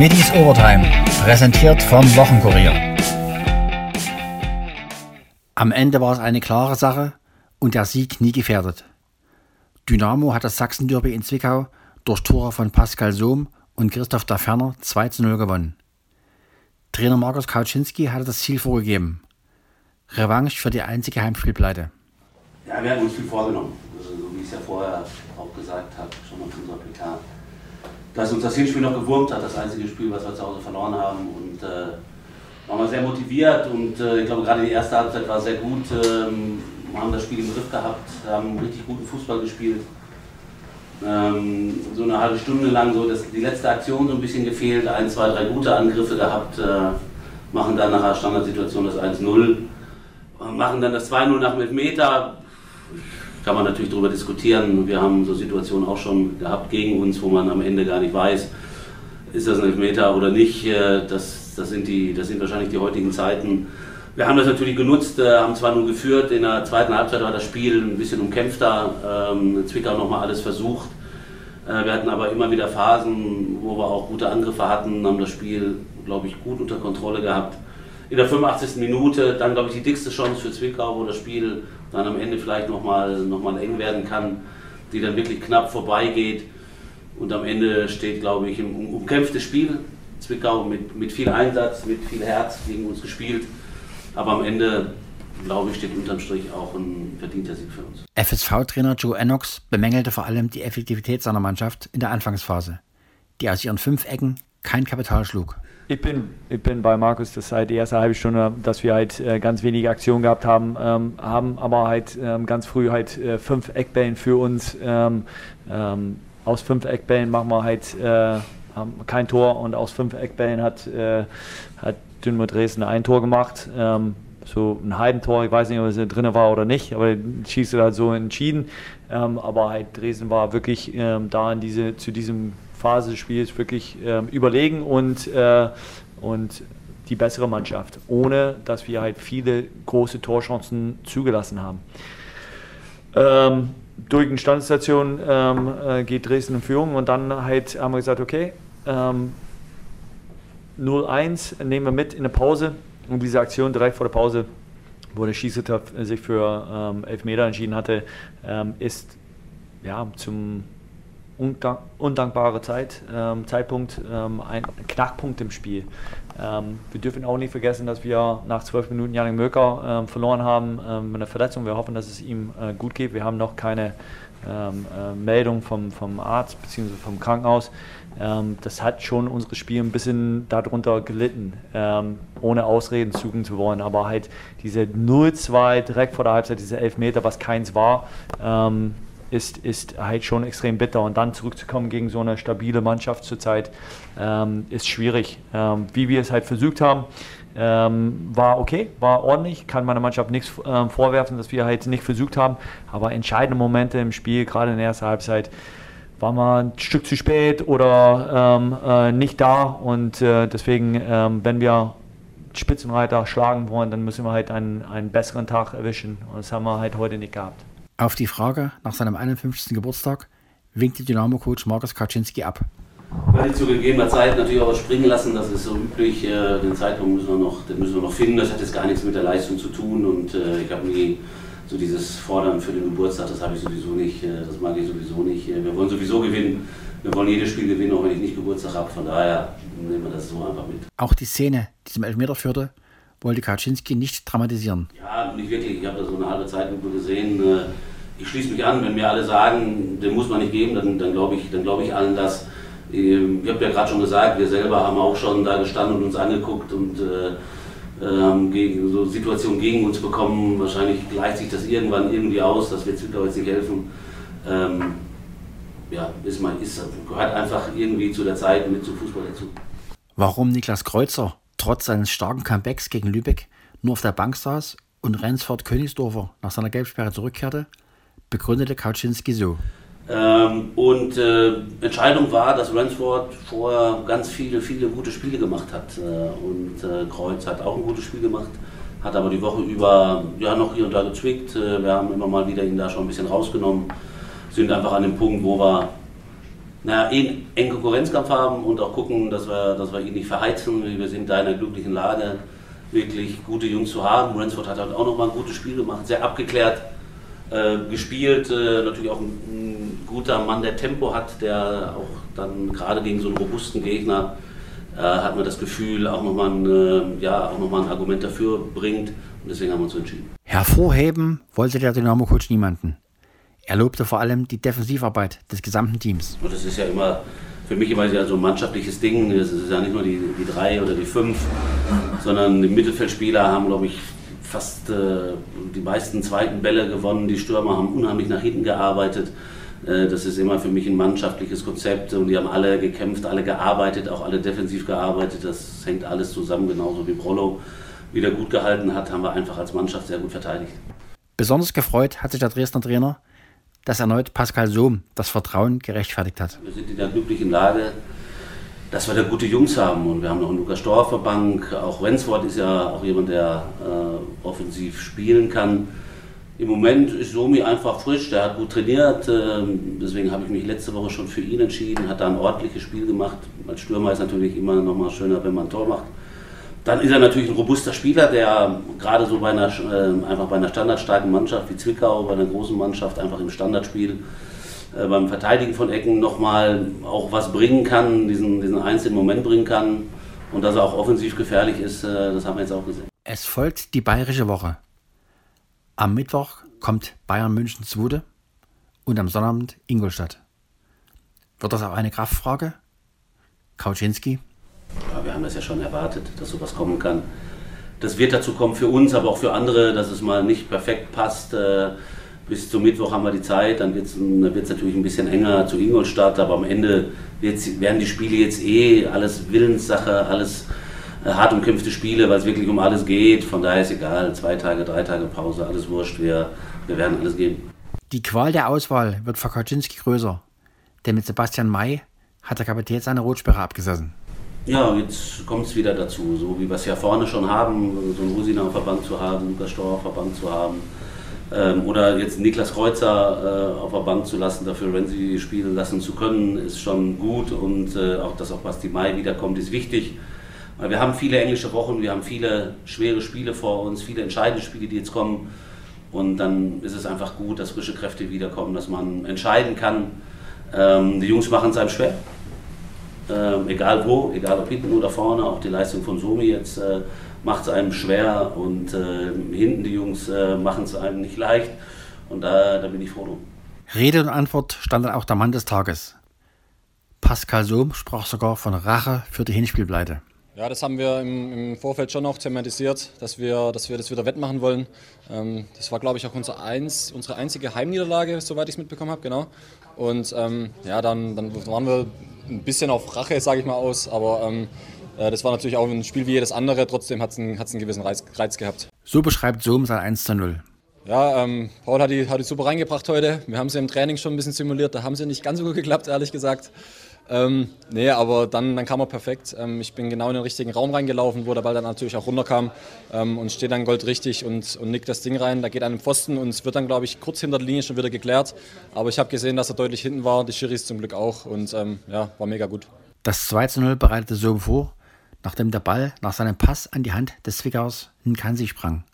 Middies Overtime, präsentiert vom Wochenkurier. Am Ende war es eine klare Sache und der Sieg nie gefährdet. Dynamo hat das Sachsen-Derby in Zwickau durch Tore von Pascal Sohm und Christoph Daferner 2 zu 0 gewonnen. Trainer Markus Kauczynski hatte das Ziel vorgegeben. Revanche für die einzige Heimspielpleite. Ja, wir haben uns viel vorgenommen. Also, so wie ich es ja vorher auch gesagt habe, schon mal zu unserer PK. Dass uns das Hinspiel noch gewurmt hat, das einzige Spiel, was wir zu Hause verloren haben. Und äh, waren wir sehr motiviert und äh, ich glaube, gerade die erste Halbzeit war sehr gut. Ähm, wir haben das Spiel im Griff gehabt, haben richtig guten Fußball gespielt. Ähm, so eine halbe Stunde lang so das, die letzte Aktion so ein bisschen gefehlt, ein, zwei, drei gute Angriffe gehabt, äh, machen dann nach einer Standardsituation das 1-0, machen dann das 2-0 nach einem Meter. Kann man natürlich darüber diskutieren. Wir haben so Situationen auch schon gehabt gegen uns, wo man am Ende gar nicht weiß, ist das ein Elfmeter oder nicht. Äh, das, das, sind die, das sind wahrscheinlich die heutigen Zeiten. Wir haben das natürlich genutzt, äh, haben zwar nur geführt, in der zweiten Halbzeit war das Spiel ein bisschen umkämpfter, ähm, Zwickau nochmal alles versucht. Äh, wir hatten aber immer wieder Phasen, wo wir auch gute Angriffe hatten, haben das Spiel, glaube ich, gut unter Kontrolle gehabt. In der 85. Minute dann, glaube ich, die dickste Chance für Zwickau, wo das Spiel dann am Ende vielleicht nochmal noch mal eng werden kann, die dann wirklich knapp vorbeigeht. Und am Ende steht, glaube ich, ein umkämpftes Spiel. Zwickau mit, mit viel Einsatz, mit viel Herz gegen uns gespielt. Aber am Ende, glaube ich, steht unterm Strich auch ein verdienter Sieg für uns. FSV-Trainer Joe Ennox bemängelte vor allem die Effektivität seiner Mannschaft in der Anfangsphase, die aus ihren fünf Ecken kein Kapital schlug. Ich bin, ich bin bei Markus, das seit der ersten halben Stunde, dass wir halt äh, ganz wenige Aktionen gehabt haben, ähm, haben aber halt ähm, ganz früh halt äh, fünf Eckbällen für uns. Ähm, ähm aus fünf Eckbällen machen wir halt äh, kein Tor und aus fünf Eckbällen hat, äh, hat Dynamo Dresden ein Tor gemacht. Ähm, so ein halben Tor, ich weiß nicht, ob es drin war oder nicht, aber schießt halt so entschieden. Ähm, aber halt Dresden war wirklich ähm, da in diese, zu diesem Phase des Spiels wirklich ähm, überlegen und, äh, und die bessere Mannschaft, ohne dass wir halt viele große Torchancen zugelassen haben. Ähm, durch eine Standstation ähm, äh, geht Dresden in Führung und dann halt haben wir gesagt, okay, ähm, 0-1 nehmen wir mit in der Pause. Und diese Aktion direkt vor der Pause, wo der Schießrichter sich für ähm, Elfmeter entschieden hatte, ähm, ist ja, zum undank undankbaren Zeit, ähm, Zeitpunkt ähm, ein Knackpunkt im Spiel. Ähm, wir dürfen auch nicht vergessen, dass wir nach zwölf Minuten Janik Möker ähm, verloren haben ähm, mit einer Verletzung. Wir hoffen, dass es ihm äh, gut geht. Wir haben noch keine ähm, äh, Meldung vom, vom Arzt bzw. vom Krankenhaus. Das hat schon unser Spiel ein bisschen darunter gelitten, ohne Ausreden suchen zu wollen. Aber halt diese 0-2 direkt vor der Halbzeit, diese Elfmeter, was keins war, ist, ist halt schon extrem bitter. Und dann zurückzukommen gegen so eine stabile Mannschaft zurzeit ähm, ist schwierig. Ähm, wie wir es halt versucht haben, ähm, war okay, war ordentlich, kann meiner Mannschaft nichts äh, vorwerfen, dass wir halt nicht versucht haben. Aber entscheidende Momente im Spiel, gerade in der ersten Halbzeit, war man ein Stück zu spät oder ähm, äh, nicht da. Und äh, deswegen, ähm, wenn wir Spitzenreiter schlagen wollen, dann müssen wir halt einen, einen besseren Tag erwischen. Und das haben wir halt heute nicht gehabt. Auf die Frage nach seinem 51. Geburtstag winkte Dynamo-Coach Markus Kaczynski ab. Weil zu gegebener Zeit natürlich auch was springen lassen, das ist so üblich. Äh, den Zeitpunkt müssen wir, noch, den müssen wir noch finden. Das hat jetzt gar nichts mit der Leistung zu tun. Und äh, ich habe nie so dieses Fordern für den Geburtstag, das habe ich sowieso nicht, äh, das mag ich sowieso nicht. Wir wollen sowieso gewinnen, wir wollen jedes Spiel gewinnen, auch wenn ich nicht Geburtstag habe. Von daher nehmen wir das so einfach mit. Auch die Szene, die zum Elfmeter führte, wollte Kaczynski nicht dramatisieren. Ja, nicht wirklich. Ich habe da so eine halbe Zeitlupe gesehen. Ich schließe mich an, wenn mir alle sagen, den muss man nicht geben, dann, dann glaube ich, glaub ich allen das. Ähm, ich habe ja gerade schon gesagt, wir selber haben auch schon da gestanden und uns angeguckt und äh, ähm, so Situationen gegen uns bekommen. Wahrscheinlich gleicht sich das irgendwann irgendwie aus, das wird Zwickau jetzt nicht helfen. Ähm, ja, ist mal, ist, gehört einfach irgendwie zu der Zeit mit zum Fußball dazu. Warum Niklas Kreuzer trotz seines starken Comebacks gegen Lübeck nur auf der Bank saß und Rensford Königsdorfer nach seiner Gelbsperre zurückkehrte, begründete Kaczynski so. Ähm, und äh, Entscheidung war, dass Ransford vorher ganz viele, viele gute Spiele gemacht hat. Äh, und äh, Kreuz hat auch ein gutes Spiel gemacht, hat aber die Woche über ja, noch hier und da gezwickt. Äh, wir haben immer mal wieder ihn da schon ein bisschen rausgenommen. Sind einfach an dem Punkt, wo wir na, eh engen Konkurrenzkampf haben und auch gucken, dass wir, dass wir ihn nicht verheizen. Wir sind da in einer glücklichen Lage, wirklich gute Jungs zu haben. Ransford hat halt auch nochmal ein gutes Spiel gemacht, sehr abgeklärt äh, gespielt. Äh, natürlich auch ein, ein, guter Mann, der Tempo hat, der auch dann gerade gegen so einen robusten Gegner äh, hat man das Gefühl, auch nochmal ein, äh, ja, noch ein Argument dafür bringt. Und deswegen haben wir uns entschieden. Hervorheben wollte der Dynamo-Coach niemanden. Er lobte vor allem die Defensivarbeit des gesamten Teams. Und das ist ja immer für mich immer so ein mannschaftliches Ding. Es ist ja nicht nur die, die drei oder die fünf, sondern die Mittelfeldspieler haben, glaube ich, fast äh, die meisten zweiten Bälle gewonnen. Die Stürmer haben unheimlich nach hinten gearbeitet. Äh, das ist immer für mich ein mannschaftliches Konzept und die haben alle gekämpft, alle gearbeitet, auch alle defensiv gearbeitet. Das hängt alles zusammen, genauso wie Brollo wieder gut gehalten hat, haben wir einfach als Mannschaft sehr gut verteidigt. Besonders gefreut hat sich der Dresdner Trainer, dass erneut Pascal Sohm das Vertrauen gerechtfertigt hat. Wir sind in der glücklichen Lage, dass wir da gute Jungs haben und wir haben noch einen Lukas Storr Bank. Auch Renswort ist ja auch jemand, der äh, offensiv spielen kann. Im Moment ist Somi einfach frisch, der hat gut trainiert, äh, deswegen habe ich mich letzte Woche schon für ihn entschieden, hat da ein ordentliches Spiel gemacht. Als Stürmer ist natürlich immer noch mal schöner, wenn man ein Tor macht. Dann ist er natürlich ein robuster Spieler, der gerade so bei einer, äh, einfach bei einer standardstarken Mannschaft wie Zwickau, bei einer großen Mannschaft einfach im Standardspiel äh, beim Verteidigen von Ecken nochmal auch was bringen kann, diesen, diesen einzelnen Moment bringen kann. Und dass er auch offensiv gefährlich ist, äh, das haben wir jetzt auch gesehen. Es folgt die bayerische Woche. Am Mittwoch kommt Bayern München zu Wude und am Sonnabend Ingolstadt. Wird das auch eine Kraftfrage? Kauczynski? Ja, wir haben das ja schon erwartet, dass sowas kommen kann. Das wird dazu kommen für uns, aber auch für andere, dass es mal nicht perfekt passt. Äh, bis zum Mittwoch haben wir die Zeit, dann wird es natürlich ein bisschen enger zu Ingolstadt, aber am Ende werden die Spiele jetzt eh alles Willenssache, alles äh, hart umkämpfte Spiele, weil es wirklich um alles geht. Von daher ist egal, zwei Tage, drei Tage Pause, alles wurscht, wir, wir werden alles geben. Die Qual der Auswahl wird für Kaczynski größer, denn mit Sebastian May hat der Kapitän seine Rotsperre abgesessen. Ja, jetzt kommt es wieder dazu, so wie wir es ja vorne schon haben, so einen Rosina auf der Bank zu haben, Lukas Storr auf der Bank zu haben. Ähm, oder jetzt Niklas Kreuzer äh, auf der Bank zu lassen, dafür Renzi spielen lassen zu können, ist schon gut. Und äh, auch, dass auch Basti Mai wiederkommt, ist wichtig. Weil wir haben viele englische Wochen, wir haben viele schwere Spiele vor uns, viele entscheidende Spiele, die jetzt kommen. Und dann ist es einfach gut, dass frische Kräfte wiederkommen, dass man entscheiden kann. Ähm, die Jungs machen es einem schwer ähm, egal wo, egal ob hinten oder vorne, auch die Leistung von Somi jetzt äh, macht es einem schwer und äh, hinten die Jungs äh, machen es einem nicht leicht und da, da bin ich froh drum. Rede und Antwort stand dann auch der Mann des Tages. Pascal Sohm sprach sogar von Rache für die Hinspielpleite. Ja, das haben wir im, im, Vorfeld schon auch thematisiert, dass wir, dass wir das wieder wettmachen wollen. Ähm, das war, glaube ich, auch unser eins, unsere einzige Heimniederlage, soweit ich es mitbekommen habe, genau. Und ähm, ja, dann, dann waren wir ein bisschen auf Rache, sage ich mal, aus. Aber ähm, äh, das war natürlich auch ein Spiel wie jedes andere. Trotzdem hat es einen, einen gewissen Reiz, Reiz, gehabt. So beschreibt Sohm sein 1 zu 0. Ja, ähm, Paul hat die, hat die super reingebracht heute. Wir haben sie im Training schon ein bisschen simuliert. Da haben sie nicht ganz so gut geklappt, ehrlich gesagt. Ähm, nee, aber dann, dann kam er perfekt. Ähm, ich bin genau in den richtigen Raum reingelaufen, wo der Ball dann natürlich auch runterkam ähm, und steht dann goldrichtig und, und nickt das Ding rein. Da geht an den Pfosten und es wird dann, glaube ich, kurz hinter der Linie schon wieder geklärt. Aber ich habe gesehen, dass er deutlich hinten war, die Schiris zum Glück auch und ähm, ja, war mega gut. Das 2 zu 0 bereitete so vor, nachdem der Ball nach seinem Pass an die Hand des Zwickers in Kansi sprang.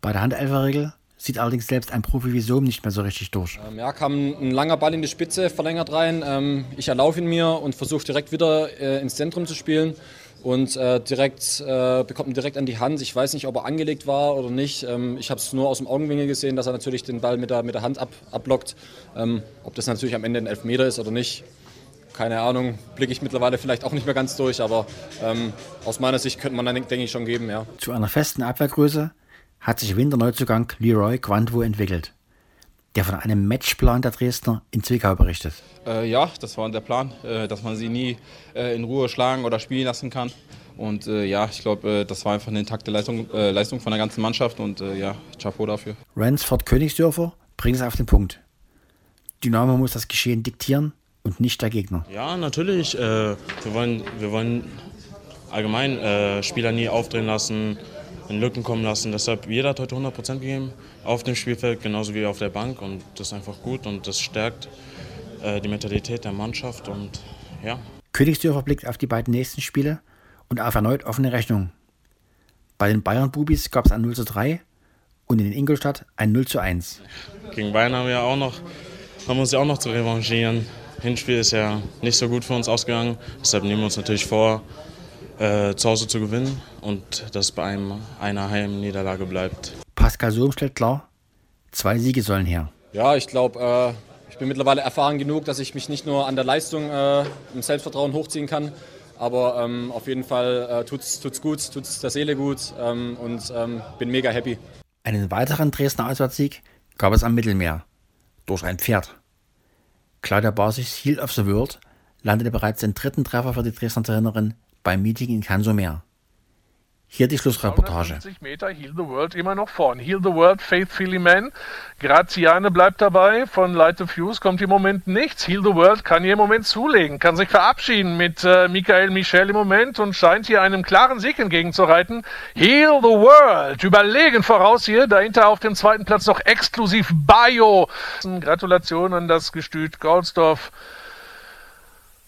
Bei der Handelferregel sieht allerdings selbst ein Profi wie Sohm nicht mehr so richtig durch. Ähm, ja, kam ein langer Ball in die Spitze, verlängert rein. Ähm, ich erlaufe ihn mir und versuche direkt wieder äh, ins Zentrum zu spielen und äh, direkt äh, bekommt ihn direkt an die Hand. Ich weiß nicht, ob er angelegt war oder nicht. Ähm, ich habe es nur aus dem Augenwinkel gesehen, dass er natürlich den Ball mit der, mit der Hand ab, abblockt. Ähm, ob das natürlich am Ende ein Elfmeter ist oder nicht, keine Ahnung, blicke ich mittlerweile vielleicht auch nicht mehr ganz durch, aber ähm, aus meiner Sicht könnte man dann, denke ich, schon geben, ja. Zu einer festen Abwehrgröße hat sich Winterneuzugang Leroy Quantwo entwickelt, der von einem Matchplan der Dresdner in Zwickau berichtet. Äh, ja, das war der Plan, äh, dass man sie nie äh, in Ruhe schlagen oder spielen lassen kann. Und äh, ja, ich glaube, äh, das war einfach eine intakte Leistung, äh, Leistung von der ganzen Mannschaft und ja, Chapeau dafür. Ransford Königsdörfer bringt es auf den Punkt. Dynamo muss das Geschehen diktieren und nicht der Gegner. Ja, natürlich. wir, wollen, wir wollen allgemein Spieler nie aufdrehen lassen in Lücken kommen lassen. Deshalb jeder hat heute 100% gegeben auf dem Spielfeld, genauso wie auf der Bank. Und das ist einfach gut und das stärkt äh, die Mentalität der Mannschaft und ja. Königsdörfer blickt auf die beiden nächsten Spiele und auf erneut offene Rechnung. Bei den Bayern-Bubis gab es ein 0 zu 3 und in Ingolstadt ein 0 zu 1. Gegen Bayern haben wir auch noch, haben uns ja auch noch zu revanchieren. Hinspiel ist ja nicht so gut für uns ausgegangen, deshalb nehmen wir uns natürlich vor, äh, zu Hause zu gewinnen und dass bei einem einer Heimniederlage bleibt. Pascal Sohm stellt klar, zwei Siege sollen her. Ja, ich glaube, äh, ich bin mittlerweile erfahren genug, dass ich mich nicht nur an der Leistung äh, im Selbstvertrauen hochziehen kann, aber ähm, auf jeden Fall äh, tut's, tut's gut, tut's der Seele gut ähm, und ähm, bin mega happy. Einen weiteren Dresdner Auswärtssieg gab es am Mittelmeer durch ein Pferd. Claudia Basichs Heal of the World landete bereits den dritten Treffer für die Dresdner Trainerin beim Meeting in Kansomer. Hier die Schlussreportage. 50 Meter, Heal the World immer noch vorn. Heal the World, Faithfully Man. Graziane bleibt dabei. Von Light of Fuse kommt im Moment nichts. Heal the World kann hier im Moment zulegen, kann sich verabschieden mit äh, Michael Michel im Moment und scheint hier einem klaren Sieg entgegenzureiten. Heal the World, überlegen voraus hier. Dahinter auf dem zweiten Platz noch exklusiv Bio. Gratulation an das Gestüt Goldsdorf.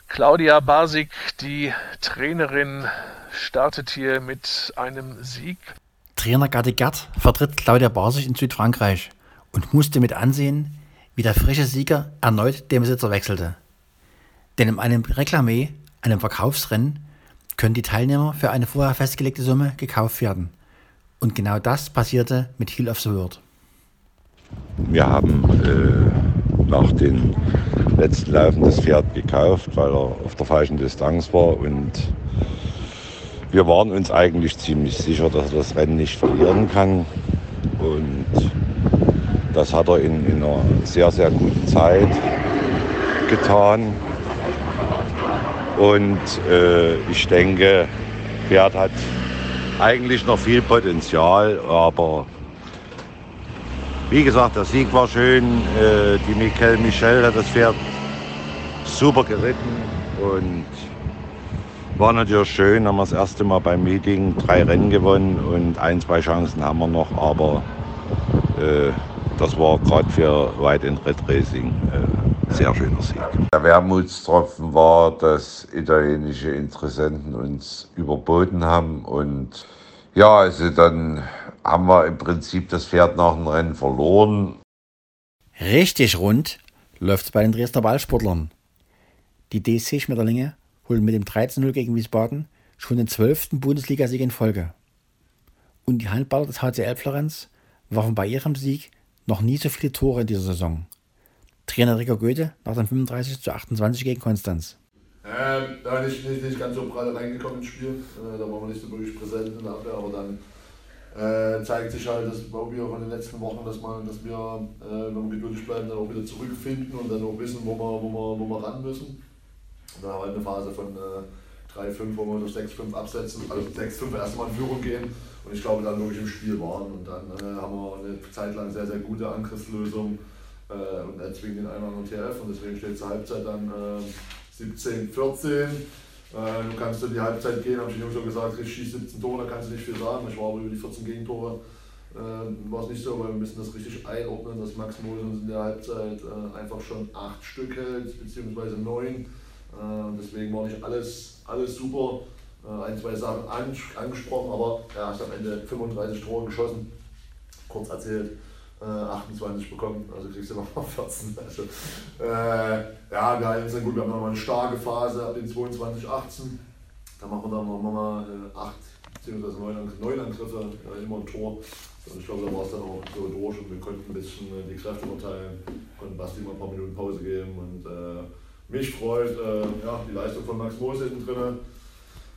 Claudia Basik, die Trainerin, startet hier mit einem Sieg. Trainer Gatti Gerd vertritt Claudia Basich in Südfrankreich und musste mit ansehen, wie der frische Sieger erneut den Besitzer wechselte. Denn in einem Reklamé, einem Verkaufsrennen, können die Teilnehmer für eine vorher festgelegte Summe gekauft werden. Und genau das passierte mit Heal of the World. Wir haben äh, nach den letzten Laufen das Pferd gekauft, weil er auf der falschen Distanz war und wir waren uns eigentlich ziemlich sicher, dass er das Rennen nicht verlieren kann. Und das hat er in, in einer sehr, sehr guten Zeit getan. Und äh, ich denke, Pferd hat eigentlich noch viel Potenzial, aber wie gesagt, der Sieg war schön. Äh, die Michael Michel hat das Pferd super geritten und war natürlich schön. Haben wir das erste Mal beim Meeting drei Rennen gewonnen und ein, zwei Chancen haben wir noch, aber äh, das war gerade für White and Red Racing äh, sehr schöner Sieg. Der Wermutstropfen war, dass italienische Interessenten uns überboten haben und ja, also dann haben wir im Prinzip das Pferd nach dem Rennen verloren. Richtig rund läuft es bei den Dresdner Ballsportlern. Die DSC Schmetterlinge holen mit dem 13-0 gegen Wiesbaden schon den 12. Bundesligasieg in Folge. Und die Handballer des HCL Florenz warfen bei ihrem Sieg noch nie so viele Tore in dieser Saison. Trainer Rico Goethe nach dem 35 zu 28 gegen Konstanz. Ähm, da nicht, nicht, nicht ganz so prall reingekommen ins Spiel. Äh, da waren wir nicht so wirklich präsent in der Abwehr, aber dann äh, zeigt sich halt, dass wir von den letzten Wochen, dass, man, dass wir, äh, wenn wir geduldig bleiben, dann auch wieder zurückfinden und dann auch wissen, wo wir, wo wir, wo wir ran müssen. Und dann haben wir halt eine Phase von äh, 3-5, wo wir durch 6-5 absetzen, also 6-5 erstmal in Führung gehen und ich glaube dann wirklich im Spiel waren. Und dann äh, haben wir eine Zeit lang sehr, sehr gute Angriffslösung äh, und erzwingen den einen oder anderen TF und deswegen steht zur Halbzeit dann 17, 14. Äh, du kannst in die Halbzeit gehen, habe ich schon gesagt, ich schieße 17 Tore, da kannst du nicht viel sagen. Ich war aber über die 14 Gegentore, äh, war es nicht so, weil wir müssen das richtig einordnen, dass Max Mosen in der Halbzeit äh, einfach schon acht Stück hält, beziehungsweise neun. Äh, deswegen war nicht alles, alles super. Äh, ein, zwei Sachen angesprochen, aber er hat am Ende 35 Tore geschossen. Kurz erzählt. 28 äh, bekommen, also kriegst du noch mal 14. Also, äh, ja, wir halten es gut, wir haben nochmal eine starke Phase ab den 22, 18. Da machen wir dann nochmal äh, 8 bzw. 9, Angriffe, äh, immer ein Tor. Und ich glaube, da war es dann auch so durch und wir konnten ein bisschen die Kräfte verteilen, konnten Basti mal ein paar Minuten Pause geben und äh, mich freut äh, ja, die Leistung von Max Moos hinten drin.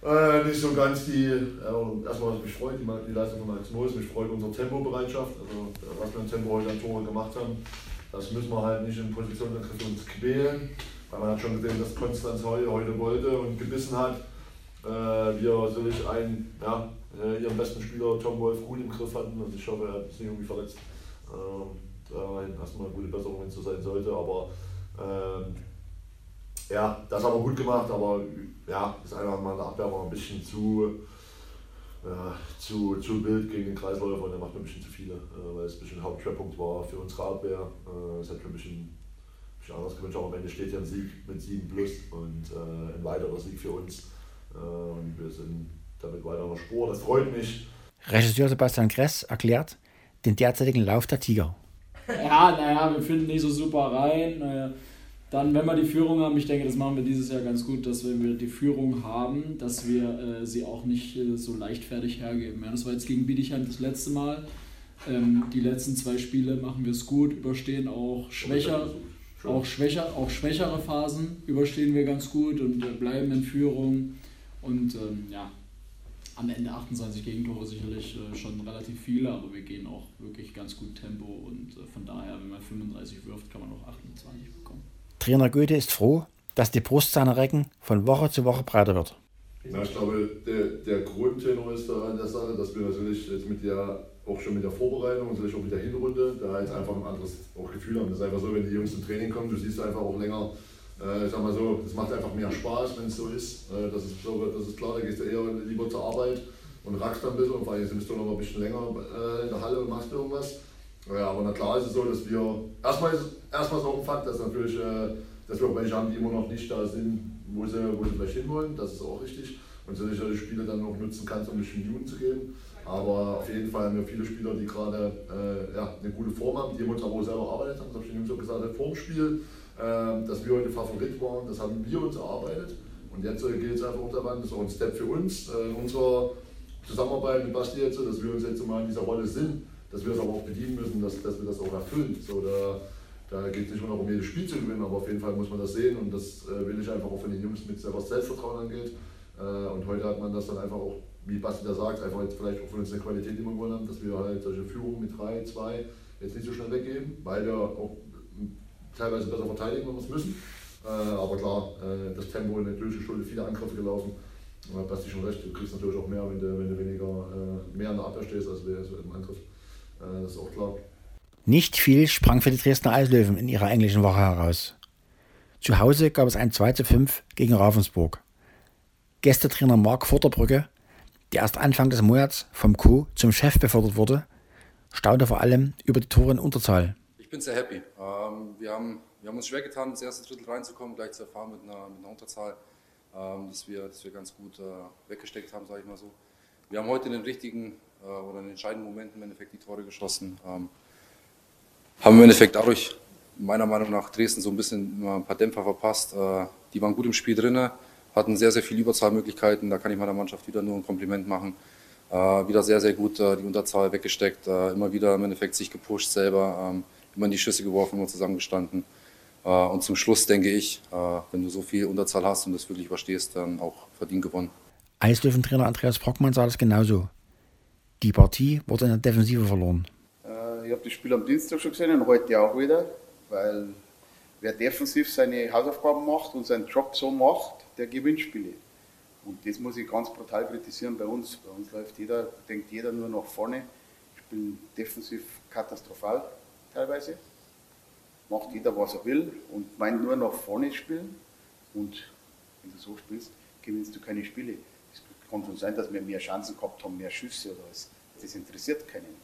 Äh, nicht so ganz die, äh, erstmal was mich freut, die, die Leistung von Max Moos, mich freut unsere Tempobereitschaft, also was wir im Tempo heute an Tore gemacht haben. Das müssen wir halt nicht in Positionsangriff uns quälen, weil man hat schon gesehen, dass Konstanz heute, wollte und gebissen hat. Äh, wir sicherlich einen, ja, äh, ihren besten Spieler Tom Wolf gut im Griff hatten. Also ich hoffe, er hat sich nicht irgendwie verletzt. Ähm, da erstmal eine gute Besserung, wenn es so sein sollte. Aber ähm, ja, das haben wir gut gemacht, aber ja, das eine oder andere Abwehr war ein bisschen zu, äh, zu, zu wild gegen den Kreisläufer und der macht ein bisschen zu viele, äh, weil es ein bisschen Hauptschwerpunkt war für unsere Abwehr. Äh, es hat für ein bisschen, ich anders gewünscht, aber am Ende steht ja ein Sieg mit 7 plus und äh, ein weiterer Sieg für uns. Äh, und wir sind damit weiter in der Spur. Das freut mich. Regisseur Sebastian Kress erklärt den derzeitigen Lauf der Tiger. Ja, naja, wir finden nicht so super rein. Dann, wenn wir die Führung haben, ich denke, das machen wir dieses Jahr ganz gut, dass wenn wir die Führung haben, dass wir äh, sie auch nicht äh, so leichtfertig hergeben. Ja, das war jetzt gegen Bietigheim das letzte Mal. Ähm, die letzten zwei Spiele machen wir es gut, überstehen auch schwächer, auch schwächer, auch schwächere Phasen überstehen wir ganz gut und äh, bleiben in Führung. Und ähm, ja, am Ende 28 Gegentore sicherlich äh, schon relativ viele, aber wir gehen auch wirklich ganz gut Tempo und äh, von daher, wenn man 35 wirft, kann man auch 28 bekommen. Trainer Goethe ist froh, dass die Brust seiner Recken von Woche zu Woche breiter wird. Ja, ich glaube, der, der Grundtenor ist da an der Sache, dass wir natürlich jetzt mit der, auch schon mit der Vorbereitung und natürlich auch mit der Hinrunde, da jetzt einfach ein anderes auch Gefühl haben. Das ist einfach so, wenn die Jungs zum Training kommen, du siehst einfach auch länger, äh, ich sag mal so, das macht einfach mehr Spaß, wenn es so ist. Äh, das, ist so, das ist klar, da gehst du eher lieber zur Arbeit und rackst dann ein bisschen und vor allem bist du noch ein bisschen länger äh, in der Halle und machst irgendwas. Ja, aber na klar ist es so, dass wir, erstmal ist erstmal so ein Fakt, dass natürlich, äh, dass wir auch welche haben, die immer noch nicht da sind, wo sie, wo sie vielleicht hinwollen, das ist auch richtig. Und so sicher die Spiele dann auch nutzen kannst, um ein bisschen Jugend zu geben. Aber auf jeden Fall haben wir viele Spieler, die gerade äh, ja, eine gute Form haben, die uns aber auch selber erarbeitet haben. Das habe ich den Jungs auch gesagt, vor dem Spiel ähm, dass wir heute Favorit waren, das haben wir uns erarbeitet. Und jetzt äh, geht es einfach auch daran, das ist auch ein Step für uns, äh, in unserer Zusammenarbeit mit Basti jetzt, dass wir uns jetzt mal in dieser Rolle sind, dass wir es aber auch bedienen müssen, dass, dass wir das auch erfüllen. So, da da geht es nicht nur darum, jedes Spiel zu gewinnen, aber auf jeden Fall muss man das sehen und das äh, will ich einfach auch von den Jungs mit was Selbstvertrauen angeht. und heute hat man das dann einfach auch, wie Basti da sagt, einfach jetzt vielleicht auch von uns eine Qualität, die wir gewonnen haben, dass wir halt solche Führungen mit 3, 2 jetzt nicht so schnell weggeben, weil wir auch teilweise besser verteidigen, wenn wir es müssen. Äh, aber klar, äh, das Tempo in der geschuldet, viele Angriffe gelaufen. Du schon recht, du kriegst natürlich auch mehr, wenn du, wenn du weniger äh, mehr in der Abwehr stehst, als im Angriff. Äh, das ist auch klar. Nicht viel sprang für die Dresdner Eislöwen in ihrer englischen Woche heraus. Zu Hause gab es ein 2 zu 5 gegen Ravensburg. Gästetrainer Mark Vorderbrücke, der erst Anfang des Monats vom Co. zum Chef befördert wurde, staunte vor allem über die Tore in Unterzahl bin sehr happy. Ähm, wir, haben, wir haben uns schwer getan, ins erste Drittel reinzukommen, gleich zu erfahren mit einer, mit einer Unterzahl, ähm, dass, wir, dass wir ganz gut äh, weggesteckt haben, sage ich mal so. Wir haben heute den richtigen äh, oder in den entscheidenden Momenten im Endeffekt die Tore geschossen. Ähm, haben im Endeffekt dadurch meiner Meinung nach Dresden so ein bisschen ein paar Dämpfer verpasst. Äh, die waren gut im Spiel drin, hatten sehr, sehr viele Überzahlmöglichkeiten. Da kann ich meiner Mannschaft wieder nur ein Kompliment machen. Äh, wieder sehr, sehr gut äh, die Unterzahl weggesteckt, äh, immer wieder im Endeffekt sich gepusht selber. Ähm, immer in die Schüsse geworfen, immer zusammengestanden. Äh, und zum Schluss denke ich, äh, wenn du so viel Unterzahl hast und das wirklich überstehst, dann auch verdient gewonnen. Eislöwentrainer Andreas Brockmann sah das genauso. Die Partie wurde in der Defensive verloren. Äh, ich habe das Spiel am Dienstag schon gesehen und heute auch wieder, weil wer defensiv seine Hausaufgaben macht und seinen Job so macht, der gewinnt Spiele. Und das muss ich ganz brutal kritisieren bei uns. Bei uns läuft jeder, denkt jeder nur nach vorne, spielen defensiv katastrophal teilweise. Macht jeder, was er will und meint nur nach vorne spielen. Und wenn du so spielst, gewinnst du keine Spiele. Kann schon sein, dass wir mehr Chancen gehabt haben, mehr Schüsse oder was. Das interessiert keinen.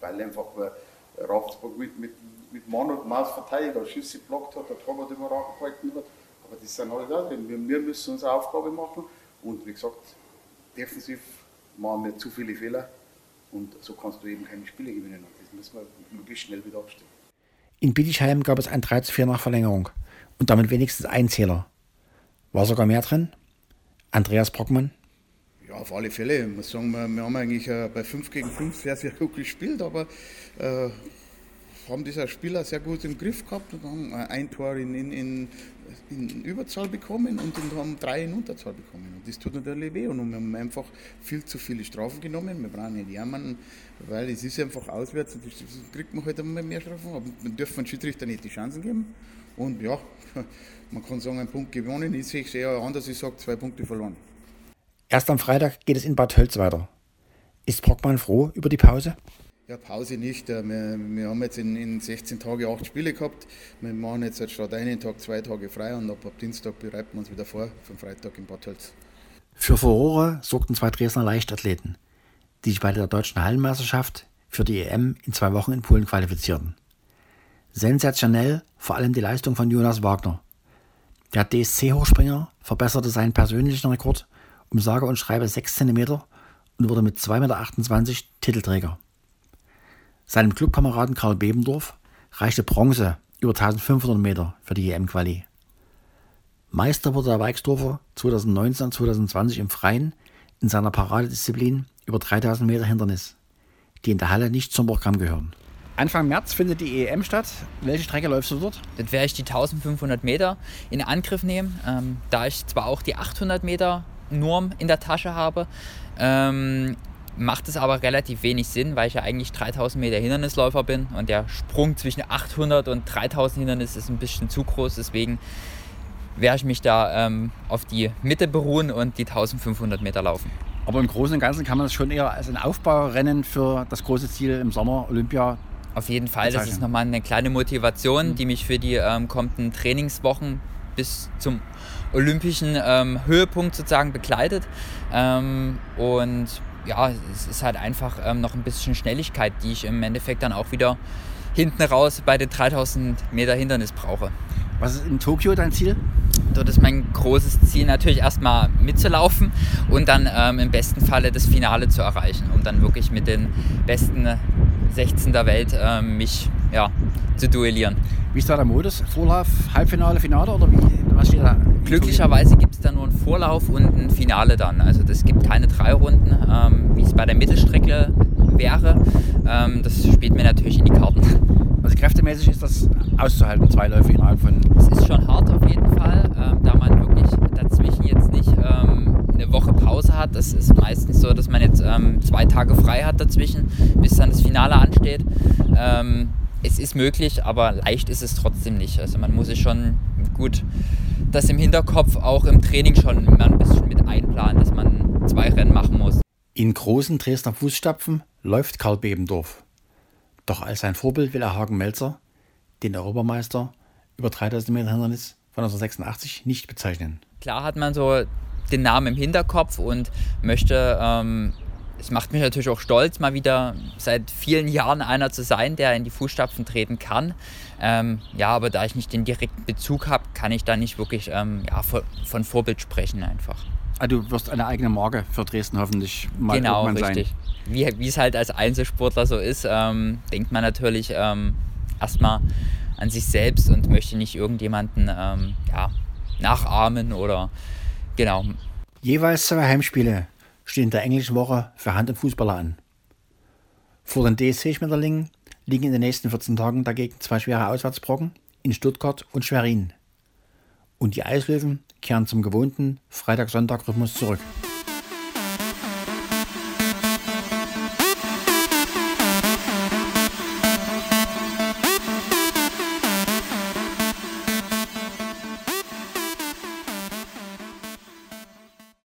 Weil einfach äh, Ravensburg mit, mit, mit Mann und Maus Verteidiger Schüsse blockt hat, der Torwart immer gehalten hat. Aber das sind da drin. Wir, wir müssen unsere Aufgabe machen. Und wie gesagt, defensiv machen wir zu viele Fehler. Und so kannst du eben keine Spiele gewinnen müssen wir möglichst schnell wieder aufstehen. In Bietigheim gab es ein 3 zu 4 nach Verlängerung und damit wenigstens ein Zähler. War sogar mehr drin? Andreas Brockmann? Ja, auf alle Fälle. Ich muss sagen, wir, haben eigentlich äh, bei 5 gegen 5 sehr, sehr gut gespielt, aber äh, haben dieser Spieler sehr gut im Griff gehabt und haben ein Tor in, in, in, in Überzahl bekommen und, haben drei in Unterzahl bekommen. Und das tut natürlich weh und wir haben einfach viel zu viele Strafen genommen. Wir brauchen nicht jammern, weil es ist einfach auswärts und das kriegt man halt einmal mehr Strafen. Aber man dürfen den Schiedsrichter nicht die Chancen geben. Und ja, man kann sagen, ein Punkt gewonnen. Ich sehe es eher anders, ich sage zwei Punkte verloren. Erst am Freitag geht es in Bad Hölz weiter. Ist Brockmann froh über die Pause? Ja, Pause nicht. Wir, wir haben jetzt in, in 16 Tagen acht Spiele gehabt. Wir machen jetzt statt einen Tag zwei Tage frei und ab, ab Dienstag bereiten wir uns wieder vor vom Freitag in Bad Hölz. Für Furore sorgten zwei Dresdner Leichtathleten, die sich bei der deutschen Hallenmeisterschaft für die EM in zwei Wochen in Polen qualifizierten. Sensationell vor allem die Leistung von Jonas Wagner. Der DSC-Hochspringer verbesserte seinen persönlichen Rekord um sage und schreibe 6 cm und wurde mit 2,28 Meter Titelträger. Seinem Clubkameraden Karl Bebendorf reichte Bronze über 1500 Meter für die EM-Quali. Meister wurde der Weixdorfer 2019 und 2020 im Freien in seiner Paradedisziplin über 3000 Meter Hindernis, die in der Halle nicht zum Programm gehören. Anfang März findet die EM statt. Welche Strecke läufst du dort? Dann werde ich die 1500 Meter in Angriff nehmen, ähm, da ich zwar auch die 800 Meter Norm in der Tasche habe. Ähm, macht es aber relativ wenig Sinn, weil ich ja eigentlich 3000 Meter Hindernisläufer bin und der Sprung zwischen 800 und 3000 Hindernis ist ein bisschen zu groß. Deswegen werde ich mich da ähm, auf die Mitte beruhen und die 1500 Meter laufen. Aber im Großen und Ganzen kann man das schon eher als ein Aufbaurennen für das große Ziel im Sommer Olympia. Auf jeden Fall, das ist nochmal eine kleine Motivation, mhm. die mich für die ähm, kommenden Trainingswochen bis zum olympischen ähm, Höhepunkt sozusagen begleitet. Ähm, und ja, es ist halt einfach ähm, noch ein bisschen Schnelligkeit, die ich im Endeffekt dann auch wieder hinten raus bei den 3000 Meter Hindernis brauche. Was ist in Tokio dein Ziel? Dort ist mein großes Ziel natürlich erstmal mitzulaufen und dann ähm, im besten Falle das Finale zu erreichen, um dann wirklich mit den besten 16 der Welt ähm, mich ja, zu duellieren. Wie ist da der Modus? Vorlauf, Halbfinale, Finale oder wie, was steht da? Glücklicherweise gibt es da nur einen Vorlauf und ein Finale dann. Also das gibt keine drei Runden, ähm, wie es bei der Mittelstrecke wäre. Ähm, das spielt mir natürlich in die Karten. Also kräftemäßig ist das auszuhalten, zwei Läufe innerhalb von... Es ist schon hart auf jeden Fall, ähm, da man wirklich dazwischen jetzt nicht ähm, eine Woche Pause hat. Das ist meistens so, dass man jetzt ähm, zwei Tage frei hat dazwischen, bis dann das Finale ansteht. Ähm, es ist möglich, aber leicht ist es trotzdem nicht. Also man muss sich schon gut das im Hinterkopf auch im Training schon mal ein bisschen mit einplanen, dass man zwei Rennen machen muss. In großen Dresdner Fußstapfen läuft Karl Bebendorf. Doch als sein Vorbild will er Hagen Melzer, den Europameister über 3000 Meter Hindernis von 1986, nicht bezeichnen. Klar hat man so den Namen im Hinterkopf und möchte ähm, es macht mich natürlich auch stolz, mal wieder seit vielen Jahren einer zu sein, der in die Fußstapfen treten kann. Ähm, ja, aber da ich nicht den direkten Bezug habe, kann ich da nicht wirklich ähm, ja, von, von, Vorbild sprechen einfach. Ah, du wirst eine eigene Marke für Dresden hoffentlich mal genau, irgendwann richtig. sein. Wie, wie es halt als Einzelsportler so ist, ähm, denkt man natürlich ähm, erstmal an sich selbst und möchte nicht irgendjemanden ähm, ja, nachahmen oder genau. Jeweils zwei Heimspiele stehen in der englischen Woche für Hand- und Fußballer an. Vor den DSC-Schmetterlingen liegen in den nächsten 14 Tagen dagegen zwei schwere Auswärtsbrocken in Stuttgart und Schwerin. Und die Eislöwen kehren zum gewohnten Freitag-Sonntag-Rhythmus zurück.